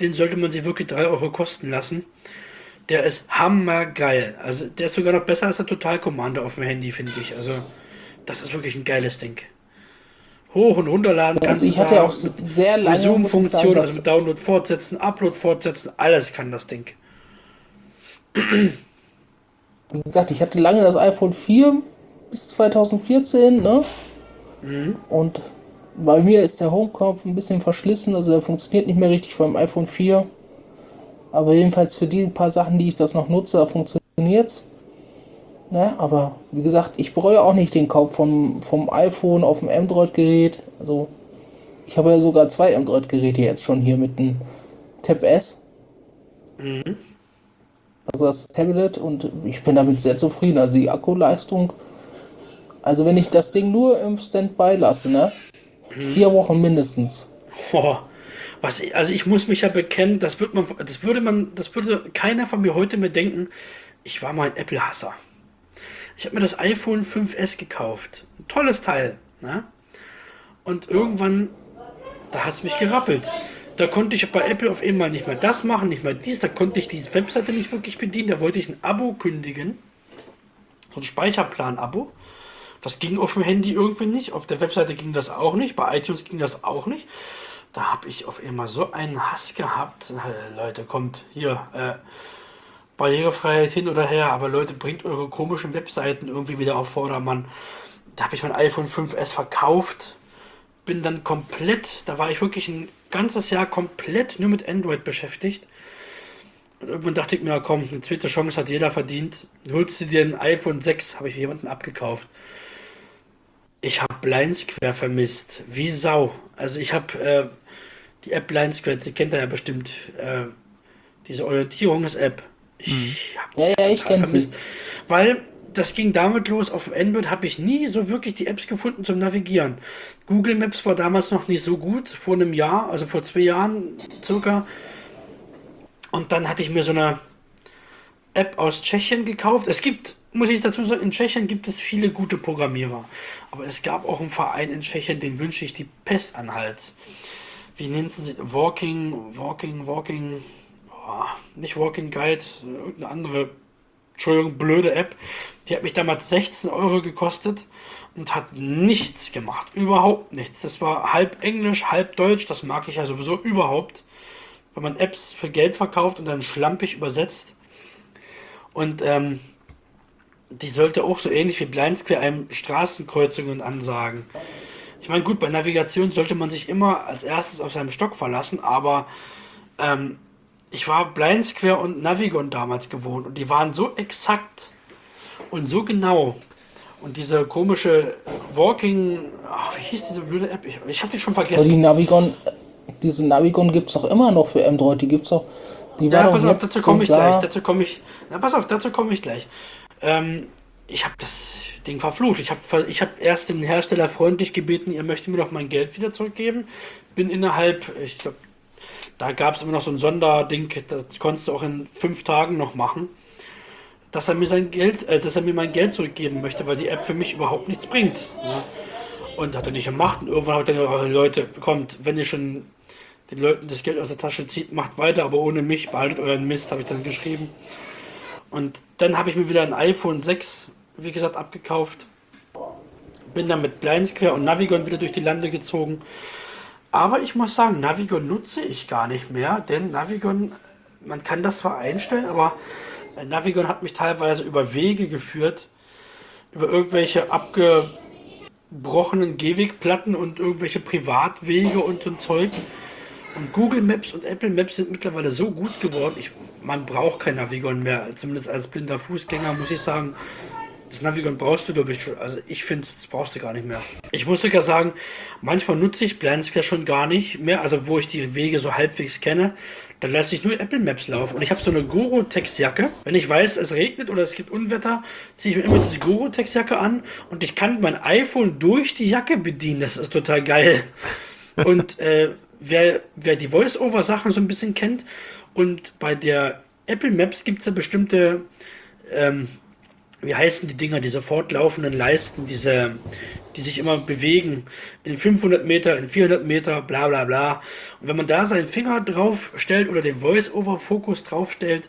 den sollte man sich wirklich 3 Euro kosten lassen. Der ist hammergeil. Also der ist sogar noch besser als der Total Commander auf dem Handy, finde ich. Also das ist wirklich ein geiles Ding. Hoch und runterladen also ich hatte ja auch sehr lange Zoom-Funktion, also Download fortsetzen, Upload fortsetzen, alles kann das Ding. Wie gesagt, ich hatte lange das iPhone 4 bis 2014, ne? Mhm. Und bei mir ist der Homeknopf ein bisschen verschlissen, also der funktioniert nicht mehr richtig beim iPhone 4. Aber jedenfalls für die paar Sachen, die ich das noch nutze, funktioniert es. Ne? Aber wie gesagt, ich bereue auch nicht den Kauf vom, vom iPhone auf dem Android-Gerät. Also ich habe ja sogar zwei Android-Geräte jetzt schon hier mit dem Tab S. Mhm. also das Tablet, und ich bin damit sehr zufrieden. Also die Akkuleistung, also wenn ich das Ding nur im Standby lasse, ne? Vier Wochen mindestens. Boah. Was, also ich muss mich ja bekennen, das wird man, das würde man, das würde keiner von mir heute mehr denken. Ich war mal ein Apple-Hasser. Ich habe mir das iPhone 5S gekauft. Ein tolles Teil. Ne? Und irgendwann, da hat es mich gerappelt. Da konnte ich bei Apple auf einmal nicht mehr das machen, nicht mehr dies. Da konnte ich diese Webseite nicht wirklich bedienen. Da wollte ich ein Abo kündigen. So ein Speicherplan-Abo. Das ging auf dem Handy irgendwie nicht. Auf der Webseite ging das auch nicht. Bei iTunes ging das auch nicht. Da habe ich auf einmal so einen Hass gehabt. Äh, Leute, kommt hier. Äh, Barrierefreiheit hin oder her, aber Leute, bringt eure komischen Webseiten irgendwie wieder auf Vordermann. Da habe ich mein iPhone 5S verkauft, bin dann komplett, da war ich wirklich ein ganzes Jahr komplett nur mit Android beschäftigt. Und irgendwann dachte ich mir, komm, eine zweite Chance hat jeder verdient. Holst du dir ein iPhone 6, habe ich jemanden abgekauft. Ich habe Blind Square vermisst, wie Sau. Also ich habe äh, die App Blind Square, die kennt ihr ja bestimmt, äh, diese Orientierungs-App. Ich habe Ja, ja, ich kenn sie. vermisst. Weil das ging damit los, auf dem Android habe ich nie so wirklich die Apps gefunden zum Navigieren. Google Maps war damals noch nicht so gut, vor einem Jahr, also vor zwei Jahren circa. Und dann hatte ich mir so eine App aus Tschechien gekauft. Es gibt, muss ich dazu sagen, in Tschechien gibt es viele gute Programmierer. Aber es gab auch einen Verein in Tschechien, den wünsche ich die Pest an Hals. Wie nennt sie? Walking, Walking, Walking, oh, nicht Walking Guide, irgendeine andere, Entschuldigung, blöde App. Die hat mich damals 16 Euro gekostet und hat nichts gemacht. Überhaupt nichts. Das war halb Englisch, halb Deutsch. Das mag ich ja sowieso überhaupt. Wenn man Apps für Geld verkauft und dann schlampig übersetzt. Und ähm, die sollte auch so ähnlich wie Blind Square einem Straßenkreuzungen ansagen. Ich meine, gut, bei Navigation sollte man sich immer als erstes auf seinem Stock verlassen, aber ähm, ich war Blind Square und Navigon damals gewohnt und die waren so exakt und so genau. Und diese komische Walking, ach, wie hieß diese blöde App? Ich, ich habe die schon Aber die vergessen. Navigon, diese Navigon gibt es doch immer noch für Android. Die gibt's doch. Die war Ja, doch pass auf, jetzt dazu komme ich gleich. Dazu komme ich. Na, pass auf, dazu komme ich gleich. Ähm, ich habe das Ding verflucht. Ich habe ich hab erst den Hersteller freundlich gebeten, ihr möchtet mir doch mein Geld wieder zurückgeben. Bin innerhalb, ich glaube, da gab es immer noch so ein Sonderding, das konntest du auch in fünf Tagen noch machen, dass er mir sein Geld, äh, dass er mir mein Geld zurückgeben möchte, weil die App für mich überhaupt nichts bringt. Ne? Und hat er nicht gemacht. Und irgendwann habe ich dann gesagt, oh, Leute, kommt, wenn ihr schon den Leuten das Geld aus der Tasche zieht, macht weiter, aber ohne mich, behaltet euren Mist, habe ich dann geschrieben. Und dann habe ich mir wieder ein iPhone 6, wie gesagt, abgekauft. Bin dann mit Blind Square und Navigon wieder durch die Lande gezogen. Aber ich muss sagen, Navigon nutze ich gar nicht mehr, denn Navigon, man kann das zwar einstellen, aber äh, Navigon hat mich teilweise über Wege geführt, über irgendwelche abgebrochenen Gehwegplatten und irgendwelche Privatwege und so ein Zeug. Und Google Maps und Apple Maps sind mittlerweile so gut geworden, ich, man braucht kein Navigon mehr. Zumindest als blinder Fußgänger muss ich sagen, das Navigon brauchst du, glaube ich, schon. Also ich finde, das brauchst du gar nicht mehr. Ich muss sogar sagen, manchmal nutze ich Plansquare schon gar nicht mehr. Also wo ich die Wege so halbwegs kenne, dann lasse ich nur Apple Maps laufen. Und ich habe so eine Gorotex-Jacke. Wenn ich weiß, es regnet oder es gibt Unwetter, ziehe ich mir immer diese Gorotex-Jacke an und ich kann mein iPhone durch die Jacke bedienen. Das ist total geil. Und äh, wer, wer die Voice-Over-Sachen so ein bisschen kennt und bei der Apple Maps gibt es ja bestimmte, ähm, wie heißen die Dinger, diese fortlaufenden Leisten, diese, die sich immer bewegen, in 500 Meter, in 400 Meter, bla bla bla. Und wenn man da seinen Finger drauf stellt oder den Voice-Over-Fokus drauf stellt,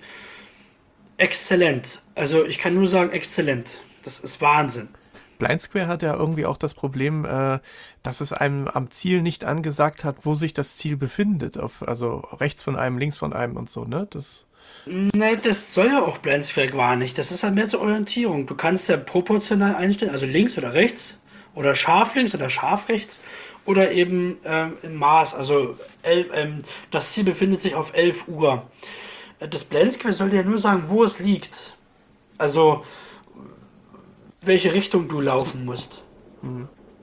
exzellent. Also ich kann nur sagen, exzellent. Das ist Wahnsinn. Blind Square hat ja irgendwie auch das Problem, äh, dass es einem am Ziel nicht angesagt hat, wo sich das Ziel befindet. Auf, also rechts von einem, links von einem und so, ne? Das, Nee, das soll ja auch Blindsquare gar nicht. Das ist ja mehr zur Orientierung. Du kannst ja proportional einstellen, also links oder rechts oder scharf links oder scharf rechts oder eben ähm, im Maß. Also elf, ähm, das Ziel befindet sich auf 11 Uhr. Äh, Das Blindsquare soll dir ja nur sagen, wo es liegt. Also welche Richtung du laufen musst.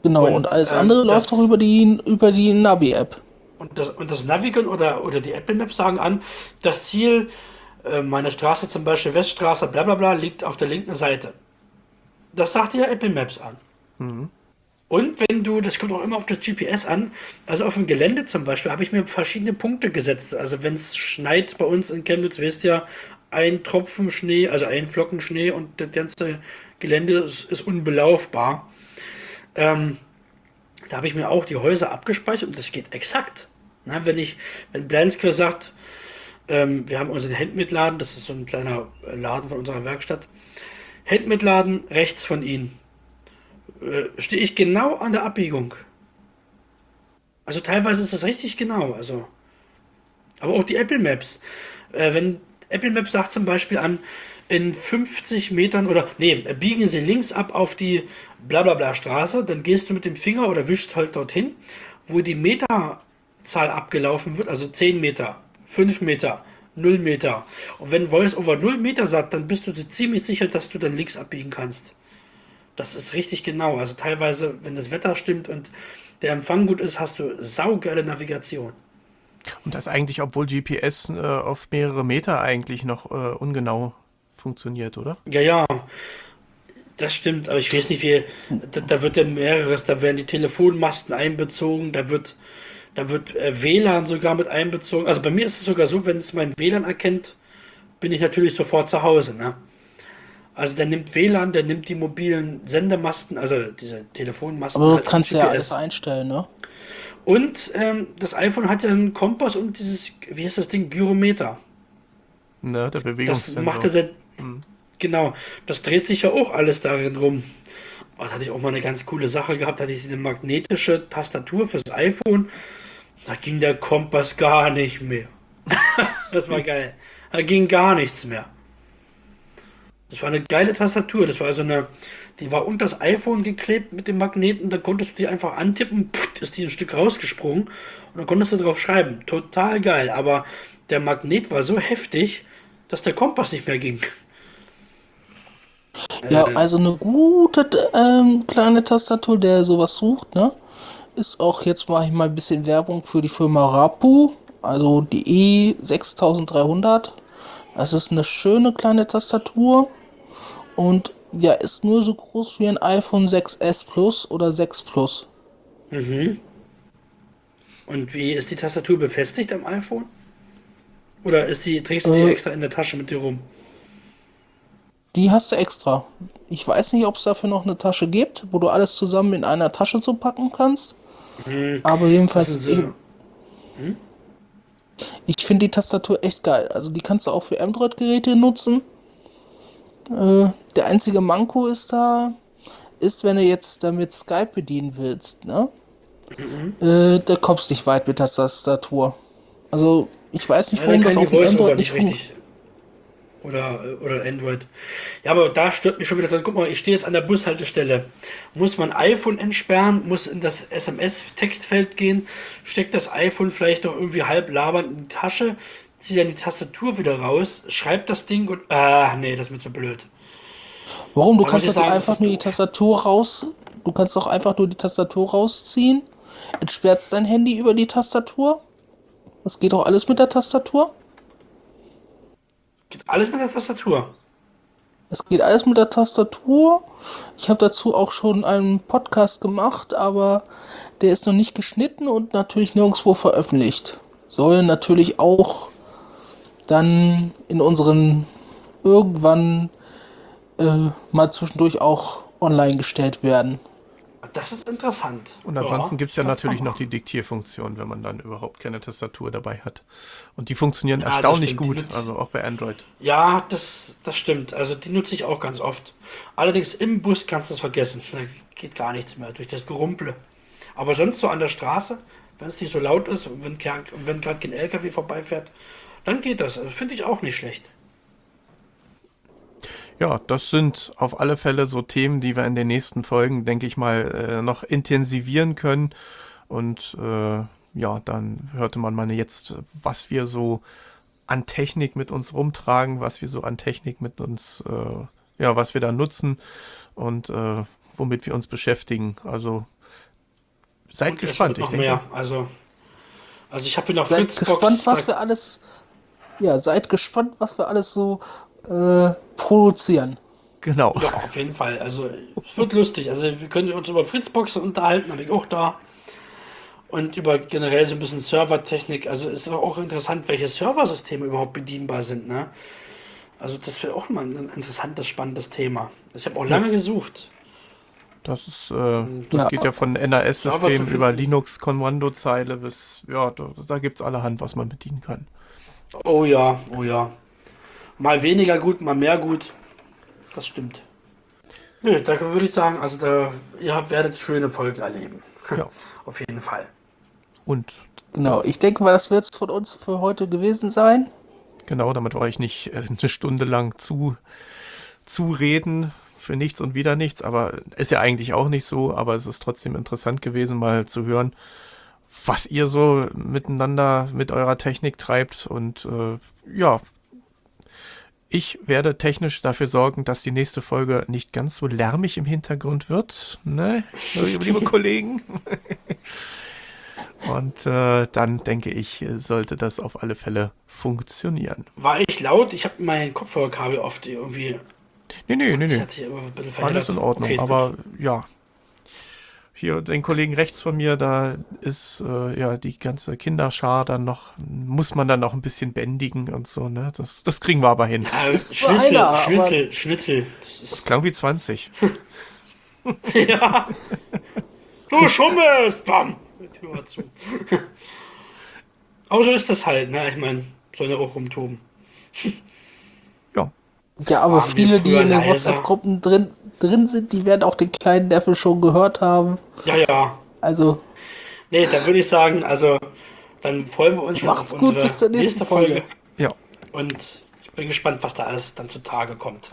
Genau, Und, und, alles ähm, andere läuft doch über die, über die Navi-App. Und das, und das Navigon oder, oder die Apple Maps sagen an, das Ziel meine Straße zum Beispiel, Weststraße, bla bla bla, liegt auf der linken Seite. Das sagt dir Apple Maps an. Und wenn du, das kommt auch immer auf das GPS an, also auf dem Gelände zum Beispiel, habe ich mir verschiedene Punkte gesetzt. Also wenn es schneit bei uns in Chemnitz, wisst ihr, ein Tropfen Schnee, also ein Flocken Schnee und das ganze Gelände ist, ist unbelaufbar. Ähm, da habe ich mir auch die Häuser abgespeichert und das geht exakt. Na, wenn ich, wenn Blanskwer sagt, ähm, wir haben unseren Handmitladen, das ist so ein kleiner äh, Laden von unserer Werkstatt. Handmitladen rechts von Ihnen. Äh, stehe ich genau an der Abbiegung. Also teilweise ist das richtig genau. Also, aber auch die Apple Maps. Äh, wenn Apple Maps sagt zum Beispiel an, in 50 Metern oder nee, biegen Sie links ab auf die Blablabla Straße, dann gehst du mit dem Finger oder wischst halt dorthin, wo die Meterzahl abgelaufen wird, also 10 Meter, 5 Meter, 0 Meter. Und wenn Voice over 0 Meter sagt, dann bist du dir ziemlich sicher, dass du dann links abbiegen kannst. Das ist richtig genau. Also teilweise, wenn das Wetter stimmt und der Empfang gut ist, hast du saugeile Navigation. Und das eigentlich, obwohl GPS äh, auf mehrere Meter eigentlich noch äh, ungenau funktioniert, oder? Ja, ja, das stimmt, aber ich weiß nicht, wie, da, da wird ja mehreres, da werden die Telefonmasten einbezogen, da wird, da wird äh, WLAN sogar mit einbezogen. Also bei mir ist es sogar so, wenn es mein WLAN erkennt, bin ich natürlich sofort zu Hause, ne? Also der nimmt WLAN, der nimmt die mobilen Sendemasten, also diese Telefonmasten. Aber du halt kannst ja alles einstellen, ne? Und ähm, das iPhone hat ja einen Kompass und dieses, wie heißt das Ding, Gyrometer. Ne, der Das Bewegungssensor. macht er seit. Genau, das dreht sich ja auch alles darin rum. Oh, da hatte ich auch mal eine ganz coole Sache gehabt. Da hatte ich eine magnetische Tastatur fürs iPhone. Da ging der Kompass gar nicht mehr. das war geil. Da ging gar nichts mehr. Das war eine geile Tastatur. Das war so eine, die war unter das iPhone geklebt mit dem Magneten. Da konntest du die einfach antippen, ist die ein Stück rausgesprungen und dann konntest du drauf schreiben. Total geil. Aber der Magnet war so heftig, dass der Kompass nicht mehr ging. Ja, also eine gute ähm, kleine Tastatur, der sowas sucht, ne? Ist auch, jetzt mache ich mal ein bisschen Werbung für die Firma Rapu, also die E6300. Das ist eine schöne kleine Tastatur und ja, ist nur so groß wie ein iPhone 6S Plus oder 6 Plus. Und wie ist die Tastatur befestigt am iPhone? Oder ist die, trägst du die Äh. extra in der Tasche mit dir rum? Die hast du extra. Ich weiß nicht, ob es dafür noch eine Tasche gibt, wo du alles zusammen in einer Tasche so packen kannst. Aber jedenfalls, Das sind so- ich, ich finde die Tastatur echt geil. Also die kannst du auch für Android-Geräte nutzen. Äh, der einzige Manko ist da, ist, wenn du jetzt damit Skype bedienen willst, ne? Äh, da kommst du nicht weit mit der Tastatur. Also ich weiß nicht, Ja, warum dann das auf dem Android nicht funktioniert. Oder, oder Android. Ja, aber da stört mich schon wieder dran. Guck mal, ich stehe jetzt an der Bushaltestelle. Muss mein iPhone entsperren, muss in das SMS-Textfeld gehen, steckt das iPhone vielleicht noch irgendwie halb labernd in die Tasche, zieht dann die Tastatur wieder raus, schreibt das Ding und. Ah, nee, das ist mir zu blöd. Warum? Du kannst doch sagen, einfach nur die. Tastatur raus. Du kannst doch einfach nur die Tastatur rausziehen. Entsperrst dein Handy über die Tastatur. Das geht doch alles mit der Tastatur. Geht alles mit der Tastatur. Es geht alles mit der Tastatur. Ich habe dazu auch schon einen Podcast gemacht, aber der ist noch nicht geschnitten und natürlich nirgendwo veröffentlicht. Soll natürlich auch dann in unseren irgendwann äh, mal zwischendurch auch online gestellt werden. Das ist interessant. Und ansonsten Ja, gibt es ja natürlich mal noch die Diktierfunktion, wenn man dann überhaupt keine Tastatur dabei hat. Und die funktionieren Ja, erstaunlich gut, also auch bei Android. Ja, das, das stimmt. Also die nutze ich auch ganz oft. Allerdings im Bus kannst du es vergessen. Da geht gar nichts mehr durch das Gerumple. Aber sonst so an der Straße, wenn es nicht so laut ist und wenn, wenn gerade kein LKW vorbeifährt, dann geht das. Also Finde ich auch nicht schlecht. Ja, das sind auf alle Fälle so Themen, die wir in den nächsten Folgen, denke ich mal, äh, noch intensivieren können. Und äh, ja, dann hörte man mal jetzt, was wir so an Technik mit uns rumtragen, was wir so an Technik mit uns, äh, ja, was wir da nutzen und äh, womit wir uns beschäftigen. Also seid Und es gespannt, ich denke. mehr. Also, also ich habe hier noch Seid gespannt, was wir alles ja, seid gespannt, was wir alles so äh, produzieren. Genau. Ja, auf jeden Fall. Also, es wird lustig. Also, wir können uns über Fritzboxen unterhalten, habe ich auch da. Und über generell so ein bisschen Servertechnik. Also, es ist auch interessant, welche Serversysteme überhaupt bedienbar sind, ne? Also, das wäre auch mal ein interessantes, spannendes Thema. Ich habe auch lange gesucht. Das ist, äh, das Ja. geht ja von Aber NAS-Systemen zu über. Linux-Kommandozeile bis, ja, da, da gibt's allerhand, was man bedienen kann. Oh ja, oh ja. Mal weniger gut, mal mehr gut. Das stimmt. Nö, da würde ich sagen, also da, ihr habt- werdet schöne Folgen erleben. Ja. Auf jeden Fall. Und Genau, ich denke mal, das wird es von uns für heute gewesen sein. genau, damit war ich nicht äh, eine Stunde lang zu, zu reden für nichts und wieder nichts, aber ist ja eigentlich auch nicht so, aber es ist trotzdem interessant gewesen, mal zu hören, was ihr so miteinander mit eurer Technik treibt und äh, ja, ich werde technisch dafür sorgen, dass die nächste Folge nicht ganz so lärmig im Hintergrund wird, ne, liebe Kollegen. Und äh, dann denke ich, sollte das auf alle Fälle funktionieren. War ich laut? Ich habe mein Kopfhörerkabel oft irgendwie. Nee, nee, nee, nee. Alles in Ordnung. Okay, aber ja. Hier, den Kollegen rechts von mir, da ist äh, ja die ganze Kinderschar dann noch, muss man dann noch ein bisschen bändigen und so, ne? Das, das kriegen wir aber hin. Ja, Ist zwar Schnitzel, einer, aber- Schnitzel, Schnitzel. Das ist, Das klang wie 20. ja. Du schummelst! Bam! Tür zu. Aber so ist das halt, ne? Ich meine, soll ja auch rumtoben. Ja, Ja, aber Waren viele, die in den? WhatsApp-Gruppen drin, drin sind, die werden auch den kleinen Neffe schon gehört haben. Ja, ja. Also, Nee, dann würde ich sagen, also, dann freuen wir uns schon Macht's auf gut, bis zur nächsten Folge. ja. Und ich bin gespannt, was da alles dann zutage kommt.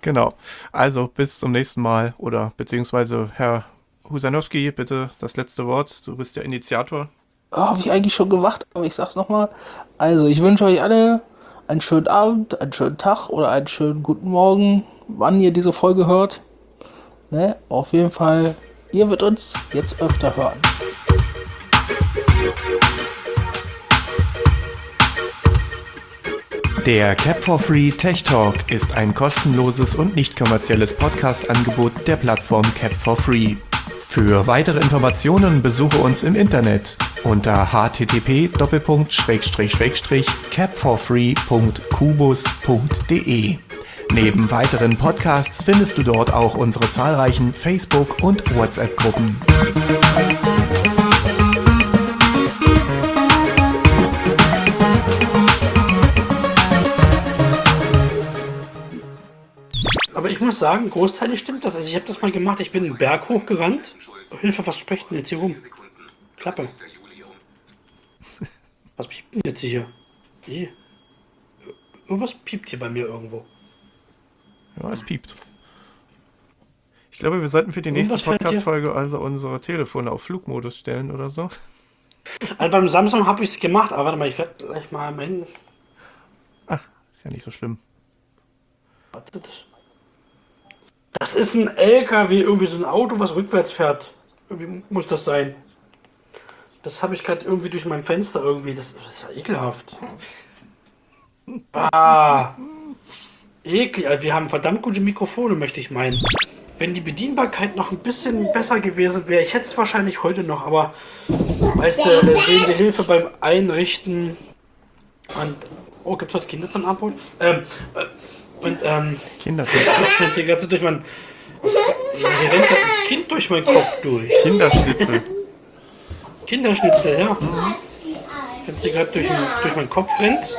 Genau. Also bis zum nächsten Mal oder beziehungsweise Herr Husanowski, bitte das letzte Wort. Du bist der Initiator. oh, habe ich eigentlich schon gemacht, aber ich sag's nochmal. Also, ich wünsche euch alle einen schönen Abend, einen schönen Tag oder einen schönen guten Morgen, wann ihr diese Folge hört. Ne? Auf jeden Fall, ihr wird uns jetzt öfter hören. Der Cap for Free Tech Talk ist ein kostenloses und nicht kommerzielles Podcast-Angebot der Plattform Cap for Free. Für weitere Informationen besuche uns im Internet unter http://capforfree.kubus.de. Neben weiteren Podcasts findest du dort auch unsere zahlreichen Facebook- und WhatsApp-Gruppen. Aber ich muss sagen, großteilig stimmt das. Also ich habe das mal gemacht, ich bin einen Berg hochgerannt. Hilfe, was spricht denn jetzt hier rum? Klappe. Was piept denn jetzt hier? Hier. Irgendwas piept hier bei mir irgendwo. Ja, es piept. Ich glaube, wir sollten für die nächste. Podcast-Folge also unsere Telefone auf Flugmodus stellen oder so. Also beim Samsung habe ich es gemacht, aber warte mal, ich werde gleich mal mein. Ach, ist ja nicht so schlimm. Das ist ein LKW, irgendwie so ein Auto, was rückwärts fährt. Irgendwie muss das sein. Das habe ich gerade irgendwie durch mein Fenster irgendwie. Das, das ist ja ekelhaft. Ah. Eklig. Also Wir haben verdammt gute Mikrofone, möchte ich meinen. Wenn die Bedienbarkeit noch ein bisschen besser gewesen wäre, ich hätte es wahrscheinlich heute noch, aber weißt du, sehende Hilfe beim Einrichten und. Oh, gibt es heute Kinder zum Abholen? Ähm, äh, und ähm, Kinderschnitzel. jetzt hier gerade durch mein. Hier rennt ein Kind durch meinen Kopf durch. Kinderschnitzel. Kinderschnitzel, ja. Wenn sie gerade durch, durch meinen Kopf rennt.